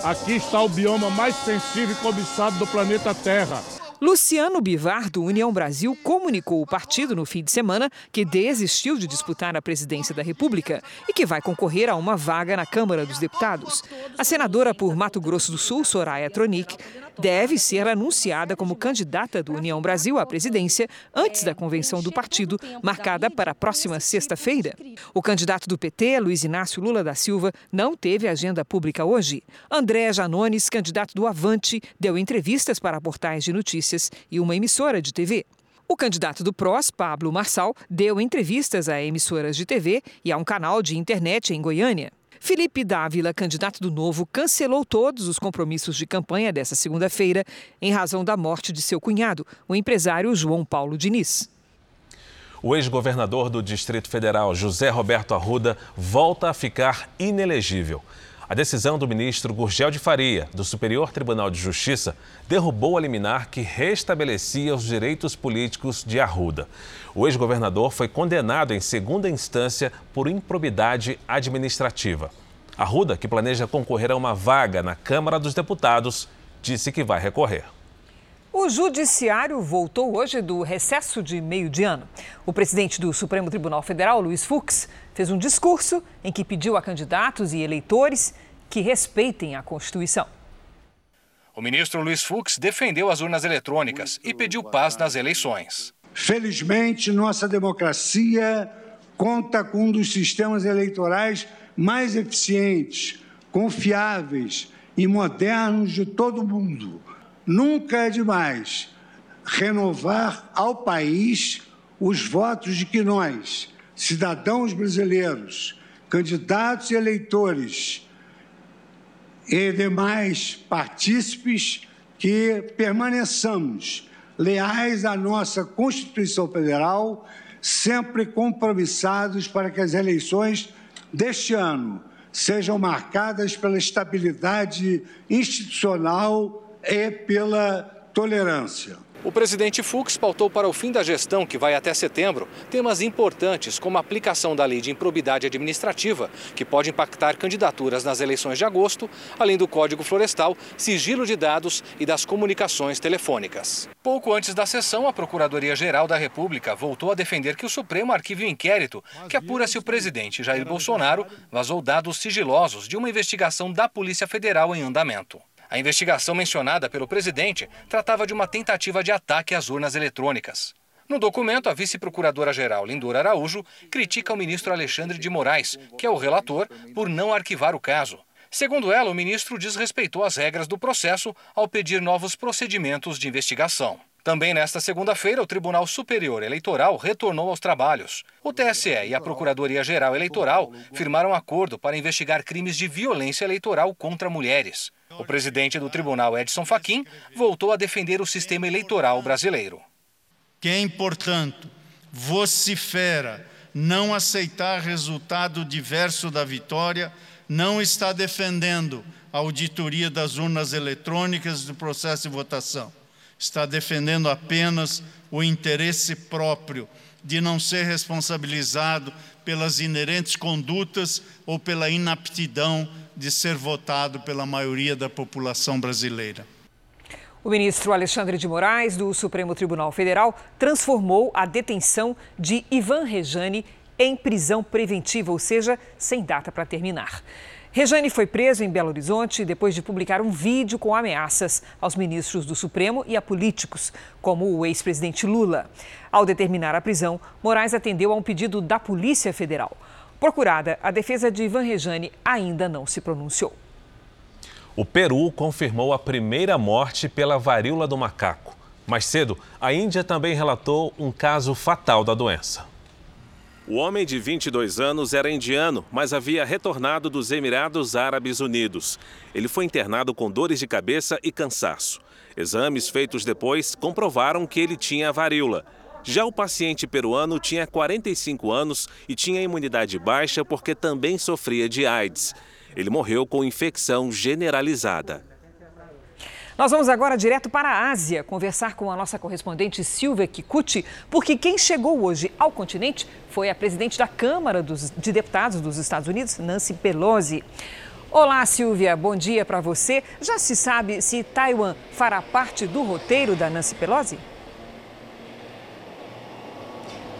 Aqui está o bioma mais sensível e cobiçado do planeta Terra. Luciano Bivar, do União Brasil, comunicou ao partido no fim de semana que desistiu de disputar a presidência da República e que vai concorrer a uma vaga na Câmara dos Deputados. A senadora por Mato Grosso do Sul, Soraya Tronic, deve ser anunciada como candidata do União Brasil à presidência antes da convenção do partido, marcada para a próxima sexta-feira. O candidato do PT, Luiz Inácio Lula da Silva, não teve agenda pública hoje. André Janones, candidato do Avante, deu entrevistas para portais de notícias e uma emissora de TV. O candidato do PROS, Pablo Marçal, deu entrevistas a emissoras de TV e a um canal de internet em Goiânia. Felipe Dávila, candidato do Novo, cancelou todos os compromissos de campanha dessa segunda-feira em razão da morte de seu cunhado, o empresário João Paulo Diniz. O ex-governador do Distrito Federal, José Roberto Arruda, volta a ficar inelegível. A decisão do ministro Gurgel de Faria, do Superior Tribunal de Justiça, derrubou a liminar que restabelecia os direitos políticos de Arruda. O ex-governador foi condenado em segunda instância por improbidade administrativa. Arruda, que planeja concorrer a uma vaga na Câmara dos Deputados, disse que vai recorrer. O Judiciário voltou hoje do recesso de meio de ano. O presidente do Supremo Tribunal Federal, Luiz Fux, fez um discurso em que pediu a candidatos e eleitores que respeitem a Constituição. O ministro Luiz Fux defendeu as urnas eletrônicas e pediu paz nas eleições. Felizmente, nossa democracia conta com um dos sistemas eleitorais mais eficientes, confiáveis e modernos de todo o mundo. Nunca é demais renovar ao país os votos de que nós, cidadãos brasileiros, candidatos e eleitores e demais partícipes, que permaneçamos leais à nossa Constituição Federal, sempre compromissados para que as eleições deste ano sejam marcadas pela estabilidade institucional e pela tolerância. O presidente Fux pautou para o fim da gestão, que vai até setembro, temas importantes como a aplicação da lei de improbidade administrativa, que pode impactar candidaturas nas eleições de agosto, além do Código Florestal, sigilo de dados e das comunicações telefônicas. Pouco antes da sessão, a Procuradoria-Geral da República voltou a defender que o Supremo arquive o um inquérito que apura se o presidente Jair Bolsonaro vazou dados sigilosos de uma investigação da Polícia Federal em andamento. A investigação mencionada pelo presidente tratava de uma tentativa de ataque às urnas eletrônicas. No documento, a vice-procuradora-geral Lindora Araújo critica o ministro Alexandre de Moraes, que é o relator, por não arquivar o caso. Segundo ela, o ministro desrespeitou as regras do processo ao pedir novos procedimentos de investigação. Também nesta segunda-feira, o Tribunal Superior Eleitoral retornou aos trabalhos. O TSE e a Procuradoria-Geral Eleitoral firmaram acordo para investigar crimes de violência eleitoral contra mulheres. O presidente do tribunal, Edson Fachin, voltou a defender o sistema eleitoral brasileiro. Quem, portanto, vocifera não aceitar resultado diverso da vitória, não está defendendo a auditoria das urnas eletrônicas do processo de votação. Está defendendo apenas o interesse próprio de não ser responsabilizado pelas inerentes condutas ou pela inaptidão de ser votado pela maioria da população brasileira. O ministro Alexandre de Moraes, do Supremo Tribunal Federal, transformou a detenção de Ivan Rejane em prisão preventiva, ou seja, sem data para terminar. Rejane foi preso em Belo Horizonte depois de publicar um vídeo com ameaças aos ministros do Supremo e a políticos, como o ex-presidente Lula. Ao determinar a prisão, Moraes atendeu a um pedido da Polícia Federal. Procurada, a defesa de Ivan Rejane ainda não se pronunciou. O Peru confirmou a primeira morte pela varíola do macaco. Mais cedo, a Índia também relatou um caso fatal da doença. O homem de 22 anos era indiano, mas havia retornado dos Emirados Árabes Unidos. Ele foi internado com dores de cabeça e cansaço. Exames feitos depois comprovaram que ele tinha varíola. Já o paciente peruano tinha 45 anos e tinha imunidade baixa porque também sofria de AIDS. Ele morreu com infecção generalizada. Nós vamos agora direto para a Ásia conversar com a nossa correspondente Silvia Kikuchi, porque quem chegou hoje ao continente foi a presidente da Câmara dos, de Deputados dos Estados Unidos, Nancy Pelosi. Olá, Silvia, bom dia para você. Já se sabe se Taiwan fará parte do roteiro da Nancy Pelosi?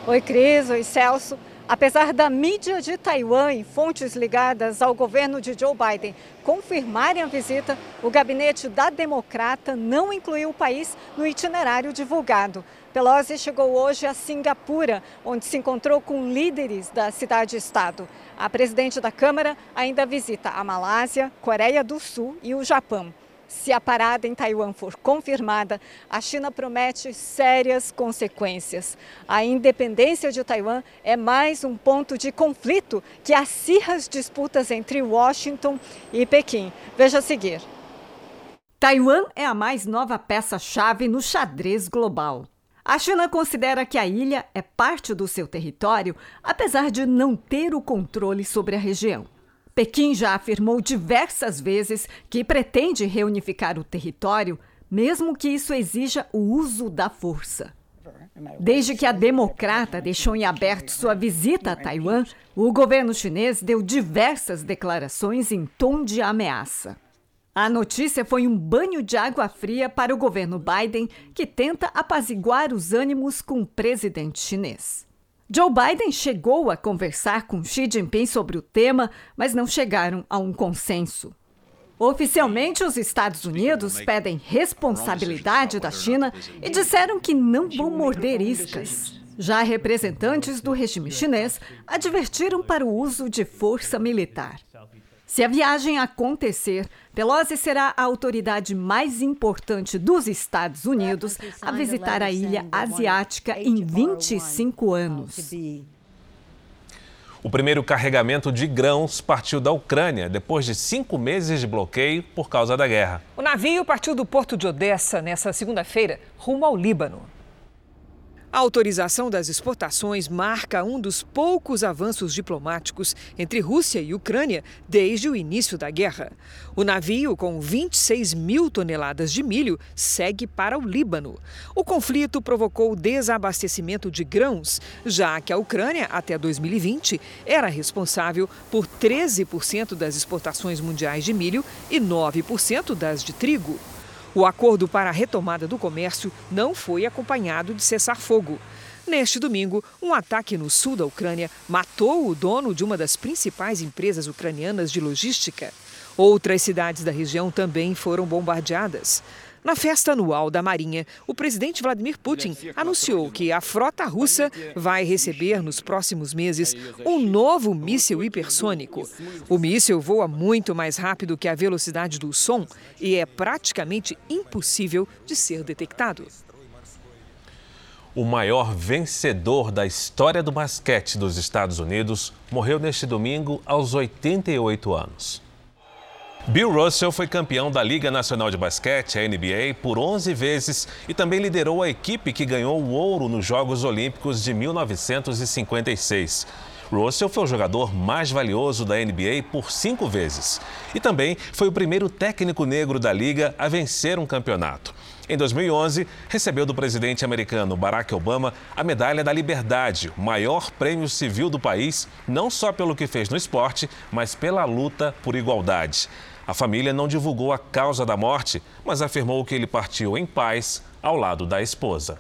Oi, Cris. Oi, Celso. Apesar da mídia de Taiwan e fontes ligadas ao governo de Joe Biden confirmarem a visita, o gabinete da democrata não incluiu o país no itinerário divulgado. Pelosi chegou hoje a Singapura, onde se encontrou com líderes da cidade-estado. A presidente da Câmara ainda visita a Malásia, Coreia do Sul e o Japão. Se a parada em Taiwan for confirmada, a China promete sérias consequências. A independência de Taiwan é mais um ponto de conflito que acirra as disputas entre Washington e Pequim. Veja a seguir. Taiwan é a mais nova peça-chave no xadrez global. A China considera que a ilha é parte do seu território, apesar de não ter o controle sobre a região. Pequim já afirmou diversas vezes que pretende reunificar o território, mesmo que isso exija o uso da força. Desde que a democrata deixou em aberto sua visita a Taiwan, o governo chinês deu diversas declarações em tom de ameaça. A notícia foi um banho de água fria para o governo Biden, que tenta apaziguar os ânimos com o presidente chinês. Joe Biden chegou a conversar com Xi Jinping sobre o tema, mas não chegaram a um consenso. Oficialmente, os Estados Unidos pedem responsabilidade da China e disseram que não vão morder iscas. Já representantes do regime chinês advertiram para o uso de força militar. Se a viagem acontecer, Pelosi será a autoridade mais importante dos Estados Unidos a visitar a ilha asiática em 25 anos. O primeiro carregamento de grãos partiu da Ucrânia depois de cinco meses de bloqueio por causa da guerra. O navio partiu do porto de Odessa nesta segunda-feira, rumo ao Líbano. A autorização das exportações marca um dos poucos avanços diplomáticos entre Rússia e Ucrânia desde o início da guerra. O navio, com 26 mil toneladas de milho, segue para o Líbano. O conflito provocou desabastecimento de grãos, já que a Ucrânia, até 2020, era responsável por 13% das exportações mundiais de milho e 9% das de trigo. O acordo para a retomada do comércio não foi acompanhado de cessar-fogo. Neste domingo, um ataque no sul da Ucrânia matou o dono de uma das principais empresas ucranianas de logística. Outras cidades da região também foram bombardeadas. Na festa anual da Marinha, o presidente Vladimir Putin anunciou que a frota russa vai receber nos próximos meses um novo míssil hipersônico. O míssil voa muito mais rápido que a velocidade do som e é praticamente impossível de ser detectado. O maior vencedor da história do basquete dos Estados Unidos morreu neste domingo aos 88 anos. Bill Russell foi campeão da Liga Nacional de Basquete, a NBA, por 11 vezes e também liderou a equipe que ganhou o ouro nos Jogos Olímpicos de 1956. Russell foi o jogador mais valioso da NBA por cinco vezes. E também foi o primeiro técnico negro da liga a vencer um campeonato. Em 2011, recebeu do presidente americano Barack Obama a Medalha da Liberdade, o maior prêmio civil do país, não só pelo que fez no esporte, mas pela luta por igualdade. A família não divulgou a causa da morte, mas afirmou que ele partiu em paz ao lado da esposa.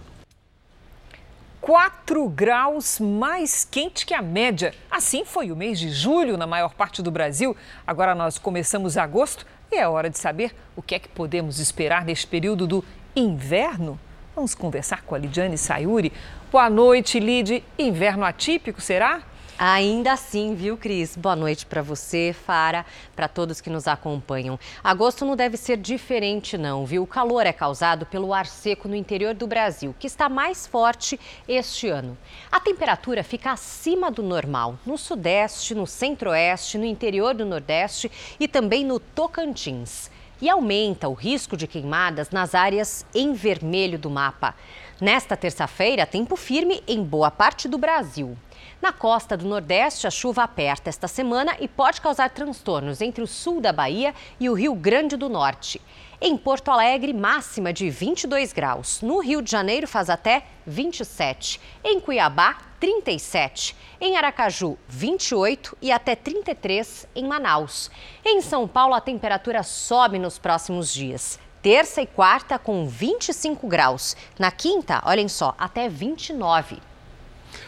4 graus mais quente que a média. Assim foi o mês de julho na maior parte do Brasil. Agora nós começamos agosto e é hora de saber o que é que podemos esperar neste período do inverno. Vamos conversar com a Lidiane Sayuri. Boa noite, Lid. Inverno atípico, será? Ainda assim, viu, Cris? Boa noite para você, Fara, para todos que nos acompanham. Agosto não deve ser diferente, não, viu? O calor é causado pelo ar seco no interior do Brasil, que está mais forte este ano. A temperatura fica acima do normal no Sudeste, no Centro-Oeste, no interior do Nordeste e também no Tocantins. E aumenta o risco de queimadas nas áreas em vermelho do mapa. Nesta terça-feira, tempo firme em boa parte do Brasil. Na costa do Nordeste, a chuva aperta esta semana e pode causar transtornos entre o sul da Bahia e o Rio Grande do Norte. Em Porto Alegre, máxima de 22 graus. No Rio de Janeiro, faz até 27. Em Cuiabá, 37. Em Aracaju, 28 e até 33 em Manaus. Em São Paulo, a temperatura sobe nos próximos dias. Terça e quarta com 25 graus. Na quinta, olhem só, até 29.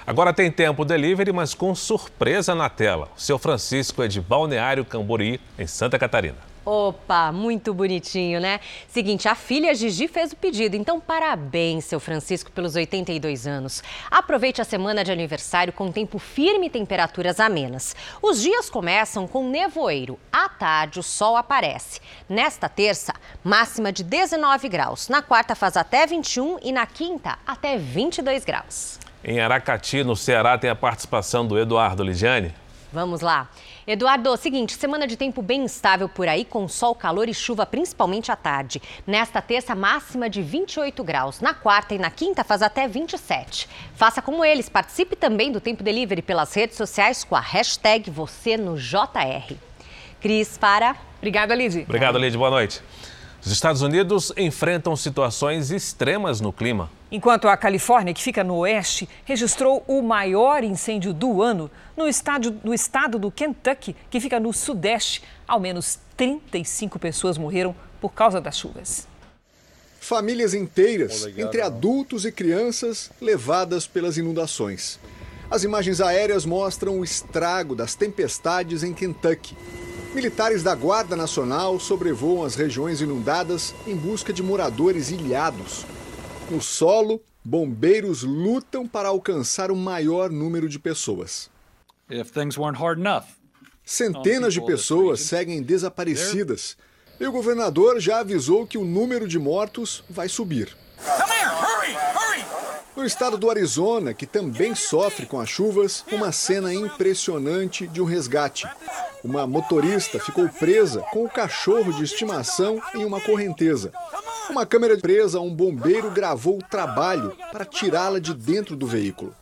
Agora tem tempo delivery, mas com surpresa na tela. O seu Francisco é de Balneário Camboriú, em Santa Catarina. Opa, muito bonitinho, né? Seguinte, a filha Gigi fez o pedido, então parabéns, seu Francisco, pelos 82 anos. Aproveite a semana de aniversário com tempo firme e temperaturas amenas. Os dias começam com nevoeiro. À tarde, o sol aparece. Nesta terça, máxima de 19 graus. Na quarta, faz até 21 e na quinta, até 22 graus. Em Aracati, no Ceará, tem a participação do Eduardo Ligiane. Vamos lá. Eduardo, seguinte, semana de tempo bem instável por aí, com sol, calor e chuva, principalmente à tarde. Nesta terça, máxima de 28 graus. Na quarta e na quinta, faz até 27. Faça como eles, participe também do Tempo Delivery pelas redes sociais com a hashtag você no JR. Cris, para. Obrigada, Lidy. Obrigado, Lidy. Boa noite. Os Estados Unidos enfrentam situações extremas no clima. Enquanto a Califórnia, que fica no oeste, registrou o maior incêndio do ano, no estado, no estado do Kentucky, que fica no sudeste, ao menos 35 pessoas morreram por causa das chuvas. Famílias inteiras, entre adultos e crianças, levadas pelas inundações. As imagens aéreas mostram o estrago das tempestades em Kentucky. Militares da Guarda Nacional sobrevoam as regiões inundadas em busca de moradores ilhados. No solo, bombeiros lutam para alcançar o maior número de pessoas. Centenas de pessoas seguem desaparecidas e o governador já avisou que o número de mortos vai subir. No estado do Arizona, que também sofre com as chuvas, uma cena impressionante de um resgate. Uma motorista ficou presa com o cachorro de estimação em uma correnteza. Uma câmera presa a um bombeiro gravou o trabalho para tirá-la de dentro do veículo.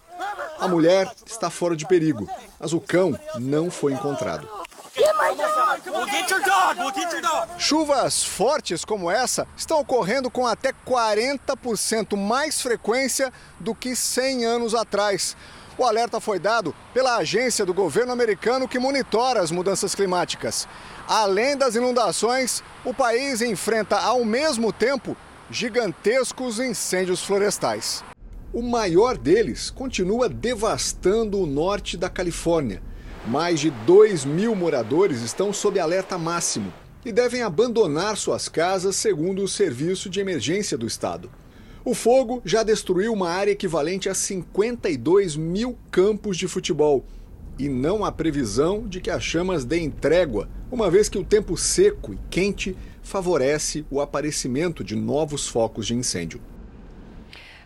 A mulher está fora de perigo, mas o cão não foi encontrado. Chuvas fortes como essa estão ocorrendo com até 40% mais frequência do que 100 anos atrás. O alerta foi dado pela agência do governo americano que monitora as mudanças climáticas. Além das inundações, o país enfrenta ao mesmo tempo gigantescos incêndios florestais. O maior deles continua devastando o norte da Califórnia. Mais de 2 mil moradores estão sob alerta máximo e devem abandonar suas casas, segundo o Serviço de Emergência do Estado. O fogo já destruiu uma área equivalente a 52 mil campos de futebol. E não há previsão de que as chamas deem trégua, uma vez que o tempo seco e quente favorece o aparecimento de novos focos de incêndio.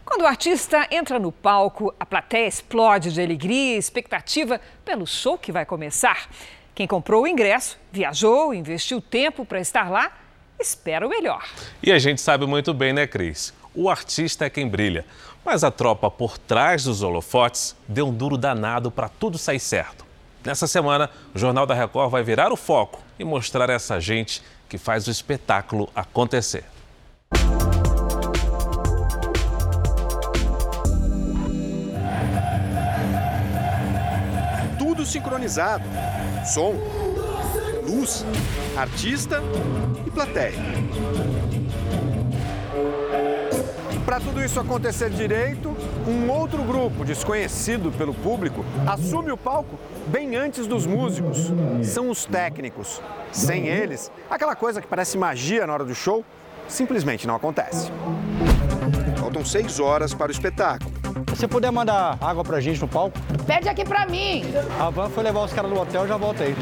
Quando o artista entra no palco, a plateia explode de alegria e expectativa pelo show que vai começar. Quem comprou o ingresso, viajou, investiu tempo para estar lá, espera o melhor. E a gente sabe muito bem, né, Cris? O artista é quem brilha. Mas a tropa por trás dos holofotes deu um duro danado para tudo sair certo. Nessa semana, o Jornal da Record vai virar o foco e mostrar essa gente que faz o espetáculo acontecer. Tudo sincronizado: som, luz, artista e plateia. Para tudo isso acontecer direito, um outro grupo, desconhecido pelo público, assume o palco bem antes dos músicos. São os técnicos. Sem eles, aquela coisa que parece magia na hora do show simplesmente não acontece. Faltam seis horas para o espetáculo. Se puder mandar água pra gente no palco. Pede aqui pra mim. A van foi levar os caras do hotel, já volta aí.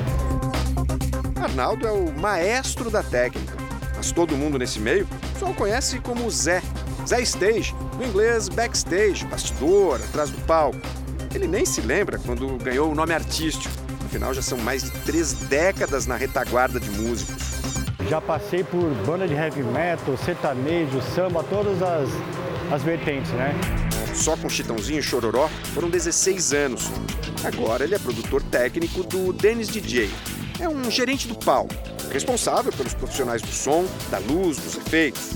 Arnaldo é o maestro da técnica, mas todo mundo nesse meio só o conhece como Zé. Zé Stage, no inglês backstage, bastidor, atrás do palco. Ele nem se lembra quando ganhou o nome artístico. Afinal, já são mais de três décadas na retaguarda de músicos. Já passei por banda de heavy metal, sertanejo, samba, todas as, as vertentes, né? Só com Chitãozinho e Chororó foram 16 anos. Agora ele é produtor técnico do Dennis DJ. É um gerente do palco, responsável pelos profissionais do som, da luz, dos efeitos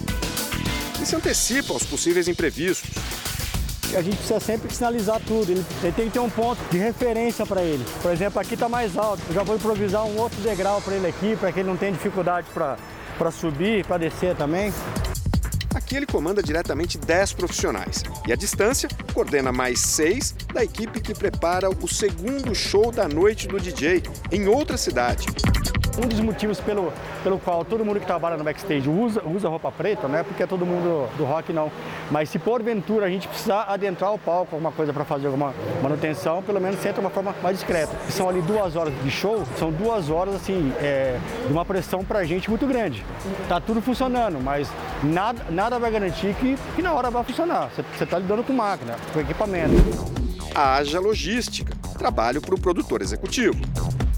e se antecipa aos possíveis imprevistos. A gente precisa sempre sinalizar tudo, ele, ele tem que ter um ponto de referência para ele. Por exemplo, aqui está mais alto, eu já vou improvisar um outro degrau para ele aqui, para que ele não tenha dificuldade para subir, para descer também. Aqui ele comanda diretamente 10 profissionais e, à distância, coordena mais seis da equipe que prepara o segundo show da noite do DJ em outra cidade. Um dos motivos pelo, pelo qual todo mundo que trabalha no backstage usa, usa roupa preta, não é porque é todo mundo do rock, não. Mas se porventura a gente precisar adentrar o palco, alguma coisa para fazer alguma manutenção, pelo menos senta de uma forma mais discreta. São ali duas horas de show, são duas horas assim, é, de uma pressão pra gente muito grande. Tá tudo funcionando, mas nada, nada vai garantir que, que na hora vai funcionar. Você está lidando com máquina, com equipamento. Haja logística, trabalho para o produtor executivo.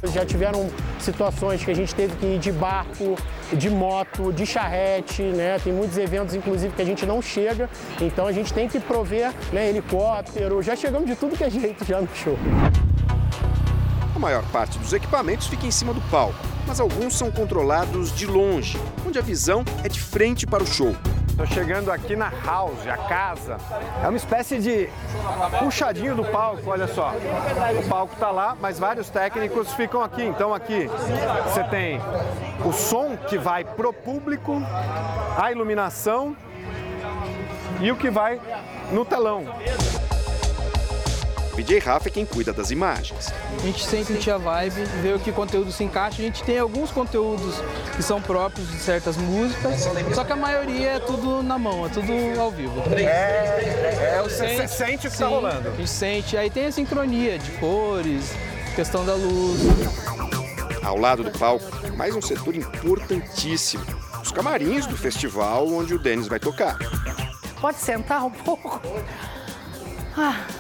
Já tiveram situações que a gente teve que ir de barco, de moto, de charrete, né? Tem muitos eventos, inclusive, que a gente não chega, então a gente tem que prover né, helicóptero. Já chegamos de tudo que é jeito já no show. A maior parte dos equipamentos fica em cima do palco, mas alguns são controlados de longe, onde a visão é de frente para o show. Estou chegando aqui na house, a casa. É uma espécie de puxadinho do palco, olha só. O palco está lá, mas vários técnicos ficam aqui. Então aqui você tem o som que vai pro público, a iluminação e o que vai no telão. DJ Rafa é quem cuida das imagens. A gente sempre tinha vibe, ver o que conteúdo se encaixa. A gente tem alguns conteúdos que são próprios de certas músicas, só que a maioria é tudo na mão, é tudo ao vivo. É, é, é você sente, sente o que está rolando. A gente sente. Aí tem a sincronia de cores, questão da luz. Ao lado do palco, mais um setor importantíssimo. Os camarins do festival onde o Denis vai tocar. Pode sentar um pouco? Ah.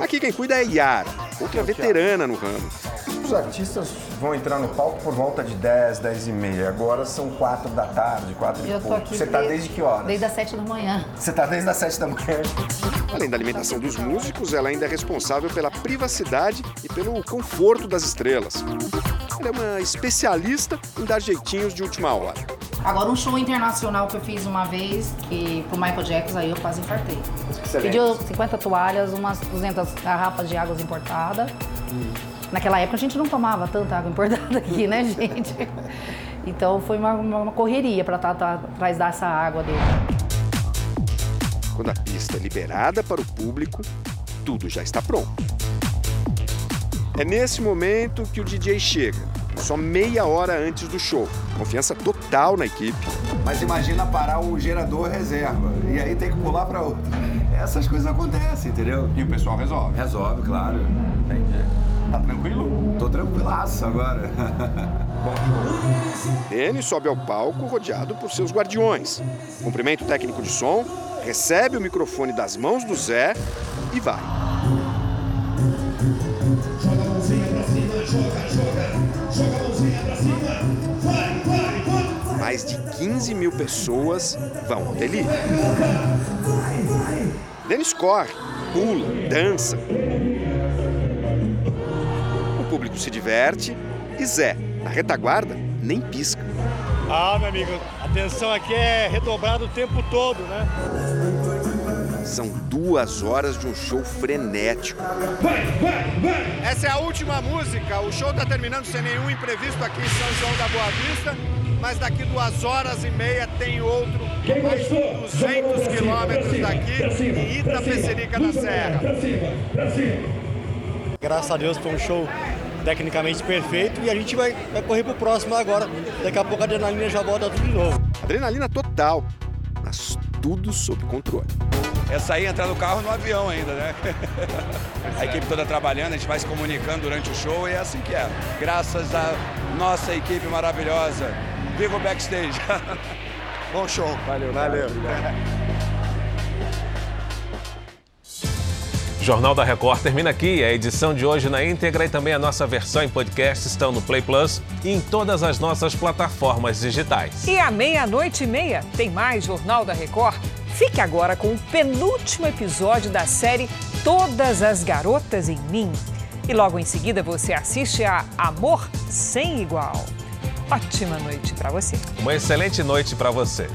Aqui quem cuida é Yara, outra veterana no ramo. Os artistas vão entrar no palco por volta de 10, 10 e meia. Agora são 4 da tarde, 4 Eu e tô pouco. aqui Você tá desde que horas? Desde as 7 da manhã. Você tá desde as 7 da manhã. Além da alimentação dos músicos, ela ainda é responsável pela privacidade e pelo conforto das estrelas. Ela é uma especialista em dar jeitinhos de última hora. Agora, um show internacional que eu fiz uma vez, que pro Michael Jackson, aí eu quase infartei. Excelente. Pediu 50 toalhas, umas 200 garrafas de água importada. Naquela época a gente não tomava tanta água importada aqui, né, gente? Então foi uma, uma- uma correria para estar atrás dessa água dele. Quando a pista é liberada para o público, tudo já está pronto. É nesse momento que o DJ chega, só meia hora antes do show. Confiança total na equipe. Mas imagina parar o gerador reserva e aí tem que pular para outro. Essas coisas acontecem, entendeu? E o pessoal resolve? Resolve, claro. Tá tranquilo? Tô tranquilaço agora. Denis sobe ao palco rodeado por seus guardiões. Cumprimenta o técnico de som, recebe o microfone das mãos do Zé e vai. Mais de 15 mil pessoas vão ao delírio. Denis corre, pula, dança. O público se diverte e Zé, na retaguarda, nem pisca. Ah, meu amigo, a tensão aqui é redobrada o tempo todo, né? São duas horas de um show frenético. Essa é a última música. O show está terminando sem nenhum imprevisto aqui em São João da Boa Vista. Mas daqui duas horas e meia tem outro, mais de 200 quilômetros daqui, em Itapecerica da Serra. Graças a Deus foi um show tecnicamente perfeito e a gente vai, vai correr pro próximo agora. Daqui a pouco a adrenalina já volta tudo de novo. Adrenalina total, mas tudo sob controle. É sair, entrar no carro no avião ainda, né? A equipe toda trabalhando, a gente vai se comunicando durante o show e é assim que é. Graças à nossa equipe maravilhosa. Viva o backstage! Bom show. Valeu, Valeu. Jornal da Record termina aqui. A edição de hoje na íntegra e também a nossa versão em podcast estão no Play Plus e em todas as nossas plataformas digitais. E à meia-noite e meia tem mais Jornal da Record. Fique agora com o penúltimo episódio da série Todas as Garotas em Mim. E logo em seguida você assiste a Amor Sem Igual. Ótima noite para você. Uma excelente noite para você.